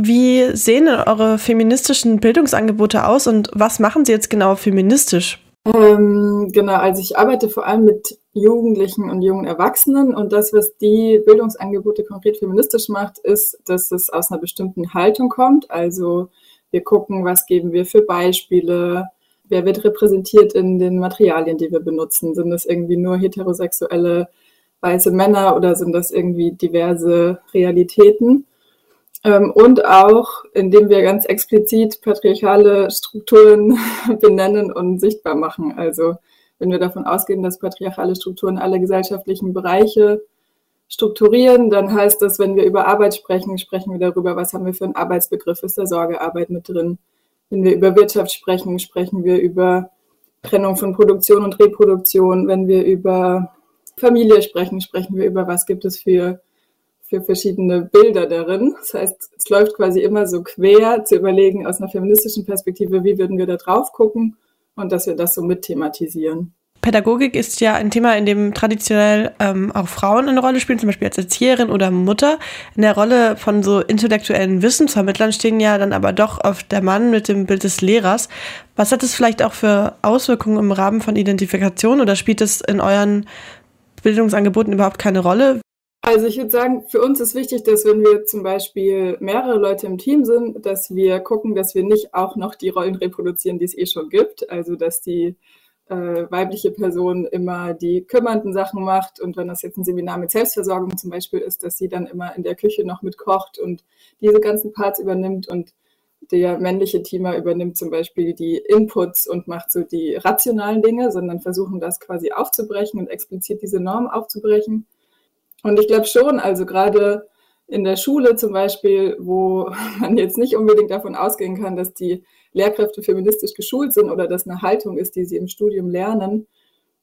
Wie sehen eure feministischen Bildungsangebote aus und was machen sie jetzt genau feministisch? Ähm, genau, also ich arbeite vor allem mit Jugendlichen und jungen Erwachsenen und das, was die Bildungsangebote konkret feministisch macht, ist, dass es aus einer bestimmten Haltung kommt. Also wir gucken, was geben wir für Beispiele, wer wird repräsentiert in den Materialien, die wir benutzen. Sind das irgendwie nur heterosexuelle weiße Männer oder sind das irgendwie diverse Realitäten? Ähm, und auch, indem wir ganz explizit patriarchale Strukturen benennen und sichtbar machen. Also wenn wir davon ausgehen, dass patriarchale Strukturen alle gesellschaftlichen Bereiche strukturieren, dann heißt das, wenn wir über Arbeit sprechen, sprechen wir darüber, was haben wir für einen Arbeitsbegriff, ist da Sorgearbeit mit drin. Wenn wir über Wirtschaft sprechen, sprechen wir über Trennung von Produktion und Reproduktion. Wenn wir über Familie sprechen, sprechen wir über, was gibt es für für verschiedene Bilder darin. Das heißt, es läuft quasi immer so quer zu überlegen aus einer feministischen Perspektive, wie würden wir da drauf gucken und dass wir das so mit thematisieren. Pädagogik ist ja ein Thema, in dem traditionell ähm, auch Frauen eine Rolle spielen, zum Beispiel als Erzieherin oder Mutter. In der Rolle von so intellektuellen Wissensvermittlern stehen ja dann aber doch oft der Mann mit dem Bild des Lehrers. Was hat es vielleicht auch für Auswirkungen im Rahmen von Identifikation oder spielt es in euren Bildungsangeboten überhaupt keine Rolle? Also ich würde sagen, für uns ist wichtig, dass wenn wir zum Beispiel mehrere Leute im Team sind, dass wir gucken, dass wir nicht auch noch die Rollen reproduzieren, die es eh schon gibt. Also dass die äh, weibliche Person immer die kümmernden Sachen macht und wenn das jetzt ein Seminar mit Selbstversorgung zum Beispiel ist, dass sie dann immer in der Küche noch mitkocht und diese ganzen Parts übernimmt und der männliche Teamer übernimmt zum Beispiel die Inputs und macht so die rationalen Dinge, sondern versuchen das quasi aufzubrechen und explizit diese Norm aufzubrechen. Und ich glaube schon, also gerade in der Schule zum Beispiel, wo man jetzt nicht unbedingt davon ausgehen kann, dass die Lehrkräfte feministisch geschult sind oder dass eine Haltung ist, die sie im Studium lernen,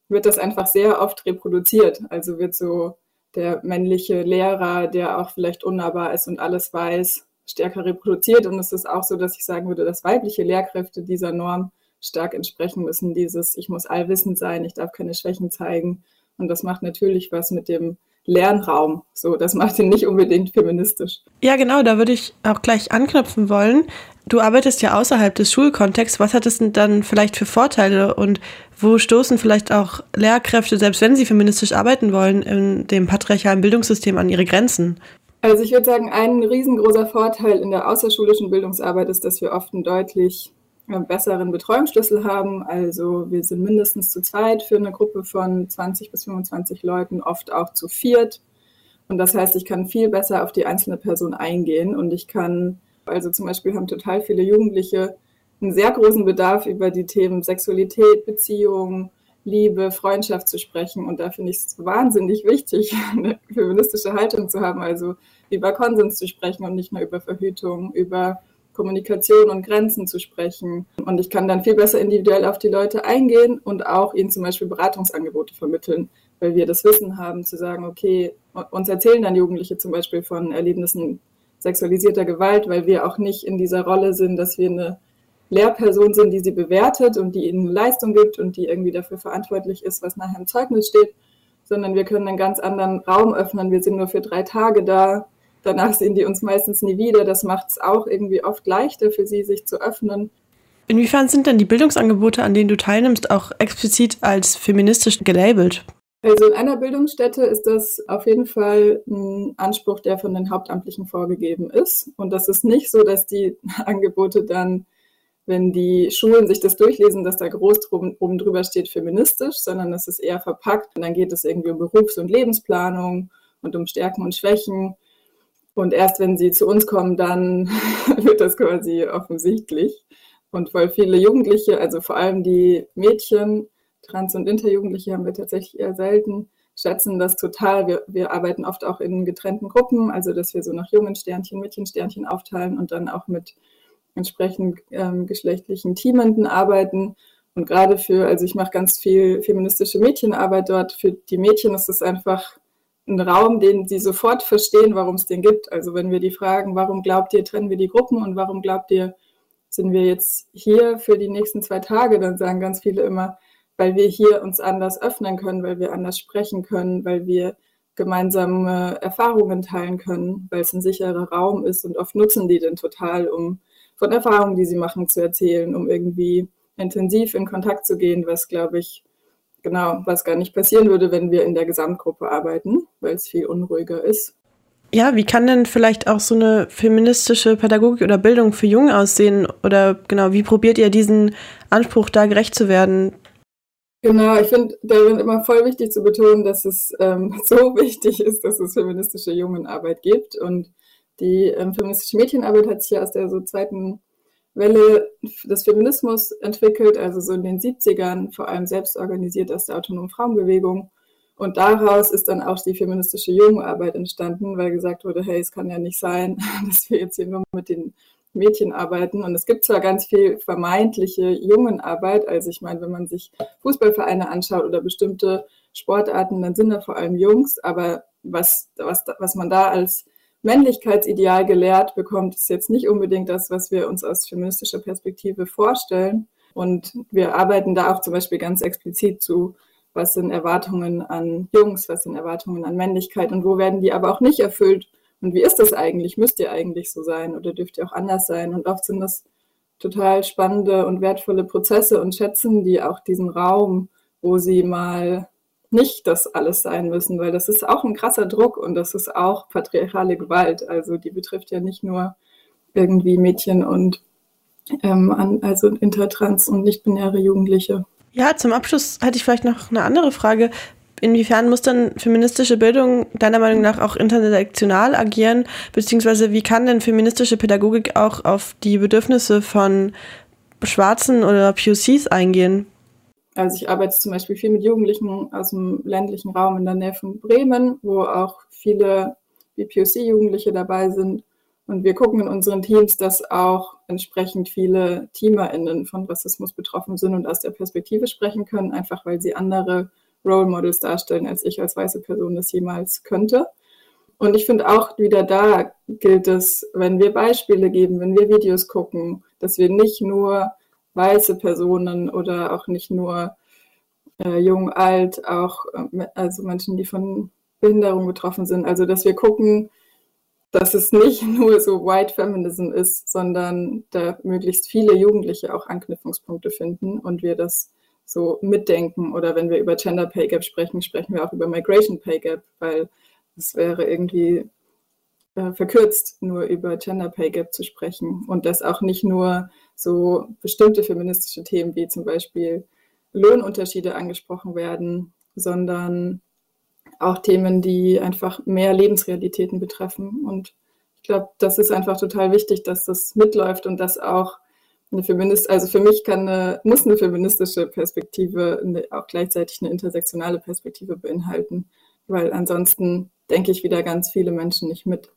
wird das einfach sehr oft reproduziert. Also wird so der männliche Lehrer, der auch vielleicht unnahbar ist und alles weiß, stärker reproduziert. Und es ist auch so, dass ich sagen würde, dass weibliche Lehrkräfte dieser Norm stark entsprechen müssen. Dieses, ich muss allwissend sein, ich darf keine Schwächen zeigen. Und das macht natürlich was mit dem Lernraum. So, das macht ihn nicht unbedingt feministisch. Ja, genau, da würde ich auch gleich anknüpfen wollen. Du arbeitest ja außerhalb des Schulkontexts. Was hat es denn dann vielleicht für Vorteile und wo stoßen vielleicht auch Lehrkräfte, selbst wenn sie feministisch arbeiten wollen, in dem patriarchalen Bildungssystem an ihre Grenzen? Also ich würde sagen, ein riesengroßer Vorteil in der außerschulischen Bildungsarbeit ist, dass wir oft einen deutlich besseren Betreuungsschlüssel haben. Also wir sind mindestens zu zweit für eine Gruppe von 20 bis 25 Leuten, oft auch zu viert. Und das heißt, ich kann viel besser auf die einzelne Person eingehen und ich kann, also zum Beispiel haben total viele Jugendliche einen sehr großen Bedarf über die Themen Sexualität, Beziehung, Liebe, Freundschaft zu sprechen. Und da finde ich es wahnsinnig wichtig, eine feministische Haltung zu haben, also über Konsens zu sprechen und nicht nur über Verhütung, über Kommunikation und Grenzen zu sprechen. Und ich kann dann viel besser individuell auf die Leute eingehen und auch ihnen zum Beispiel Beratungsangebote vermitteln, weil wir das Wissen haben zu sagen, okay, uns erzählen dann Jugendliche zum Beispiel von Erlebnissen sexualisierter Gewalt, weil wir auch nicht in dieser Rolle sind, dass wir eine Lehrperson sind, die sie bewertet und die ihnen Leistung gibt und die irgendwie dafür verantwortlich ist, was nachher im Zeugnis steht, sondern wir können einen ganz anderen Raum öffnen. Wir sind nur für drei Tage da danach sehen die uns meistens nie wieder. Das macht es auch irgendwie oft leichter für sie, sich zu öffnen. Inwiefern sind denn die Bildungsangebote, an denen du teilnimmst, auch explizit als feministisch gelabelt? Also in einer Bildungsstätte ist das auf jeden Fall ein Anspruch, der von den Hauptamtlichen vorgegeben ist. Und das ist nicht so, dass die Angebote dann, wenn die Schulen sich das durchlesen, dass da groß drum, oben drüber steht feministisch, sondern es ist eher verpackt. Und dann geht es irgendwie um Berufs- und Lebensplanung und um Stärken und Schwächen. Und erst wenn sie zu uns kommen, dann wird das quasi offensichtlich. Und voll viele Jugendliche, also vor allem die Mädchen, Trans- und Interjugendliche haben wir tatsächlich eher selten, schätzen das total. Wir, wir arbeiten oft auch in getrennten Gruppen, also dass wir so nach jungen Sternchen, Mädchensternchen aufteilen und dann auch mit entsprechend ähm, geschlechtlichen Teamenden arbeiten. Und gerade für, also ich mache ganz viel feministische Mädchenarbeit dort. Für die Mädchen ist es einfach einen Raum, den sie sofort verstehen, warum es den gibt. Also wenn wir die fragen, warum glaubt ihr, trennen wir die Gruppen und warum glaubt ihr, sind wir jetzt hier für die nächsten zwei Tage, dann sagen ganz viele immer, weil wir hier uns anders öffnen können, weil wir anders sprechen können, weil wir gemeinsame Erfahrungen teilen können, weil es ein sicherer Raum ist und oft nutzen die den total, um von Erfahrungen, die sie machen, zu erzählen, um irgendwie intensiv in Kontakt zu gehen, was, glaube ich, genau, was gar nicht passieren würde, wenn wir in der Gesamtgruppe arbeiten, weil es viel unruhiger ist. Ja, wie kann denn vielleicht auch so eine feministische Pädagogik oder Bildung für Jungen aussehen? Oder genau, wie probiert ihr diesen Anspruch da gerecht zu werden? Genau, ich finde darin immer voll wichtig zu betonen, dass es ähm, so wichtig ist, dass es feministische Jungenarbeit gibt. Und die ähm, feministische Mädchenarbeit hat sich ja aus der so zweiten Welle des Feminismus entwickelt, also so in den 70ern, vor allem selbst organisiert aus der autonomen Frauenbewegung. Und daraus ist dann auch die feministische Jugendarbeit entstanden, weil gesagt wurde, hey, es kann ja nicht sein, dass wir jetzt hier nur mit den Mädchen arbeiten. Und es gibt zwar ganz viel vermeintliche Jungenarbeit, also ich meine, wenn man sich Fußballvereine anschaut oder bestimmte Sportarten, dann sind da vor allem Jungs, aber was, was, was man da als Männlichkeitsideal gelehrt bekommt, ist jetzt nicht unbedingt das, was wir uns aus feministischer Perspektive vorstellen. Und wir arbeiten da auch zum Beispiel ganz explizit zu, was sind Erwartungen an Jungs, was sind Erwartungen an Männlichkeit und wo werden die aber auch nicht erfüllt. Und wie ist das eigentlich? Müsst ihr eigentlich so sein oder dürft ihr auch anders sein? Und oft sind das total spannende und wertvolle Prozesse und schätzen die auch diesen Raum, wo sie mal nicht das alles sein müssen, weil das ist auch ein krasser Druck und das ist auch patriarchale Gewalt. Also die betrifft ja nicht nur irgendwie Mädchen und ähm, an, also intertrans und nicht-binäre Jugendliche. Ja, zum Abschluss hatte ich vielleicht noch eine andere Frage. Inwiefern muss dann feministische Bildung deiner Meinung nach auch intersektional agieren? Beziehungsweise wie kann denn feministische Pädagogik auch auf die Bedürfnisse von Schwarzen oder POCs eingehen? Also ich arbeite zum Beispiel viel mit Jugendlichen aus dem ländlichen Raum in der Nähe von Bremen, wo auch viele BPOC-Jugendliche dabei sind. Und wir gucken in unseren Teams, dass auch entsprechend viele TeamerInnen von Rassismus betroffen sind und aus der Perspektive sprechen können, einfach weil sie andere Role Models darstellen, als ich als weiße Person das jemals könnte. Und ich finde auch wieder da gilt es, wenn wir Beispiele geben, wenn wir Videos gucken, dass wir nicht nur weiße Personen oder auch nicht nur äh, jung, alt, auch äh, also Menschen, die von Behinderung betroffen sind. Also dass wir gucken, dass es nicht nur so White Feminism ist, sondern da möglichst viele Jugendliche auch Anknüpfungspunkte finden und wir das so mitdenken. Oder wenn wir über Gender Pay Gap sprechen, sprechen wir auch über Migration Pay Gap, weil es wäre irgendwie äh, verkürzt, nur über Gender Pay Gap zu sprechen und das auch nicht nur so bestimmte feministische Themen wie zum Beispiel Lohnunterschiede angesprochen werden, sondern auch Themen, die einfach mehr Lebensrealitäten betreffen. Und ich glaube, das ist einfach total wichtig, dass das mitläuft und dass auch eine Feminist, also für mich kann eine, muss eine feministische Perspektive eine, auch gleichzeitig eine intersektionale Perspektive beinhalten, weil ansonsten denke ich wieder ganz viele Menschen nicht mit.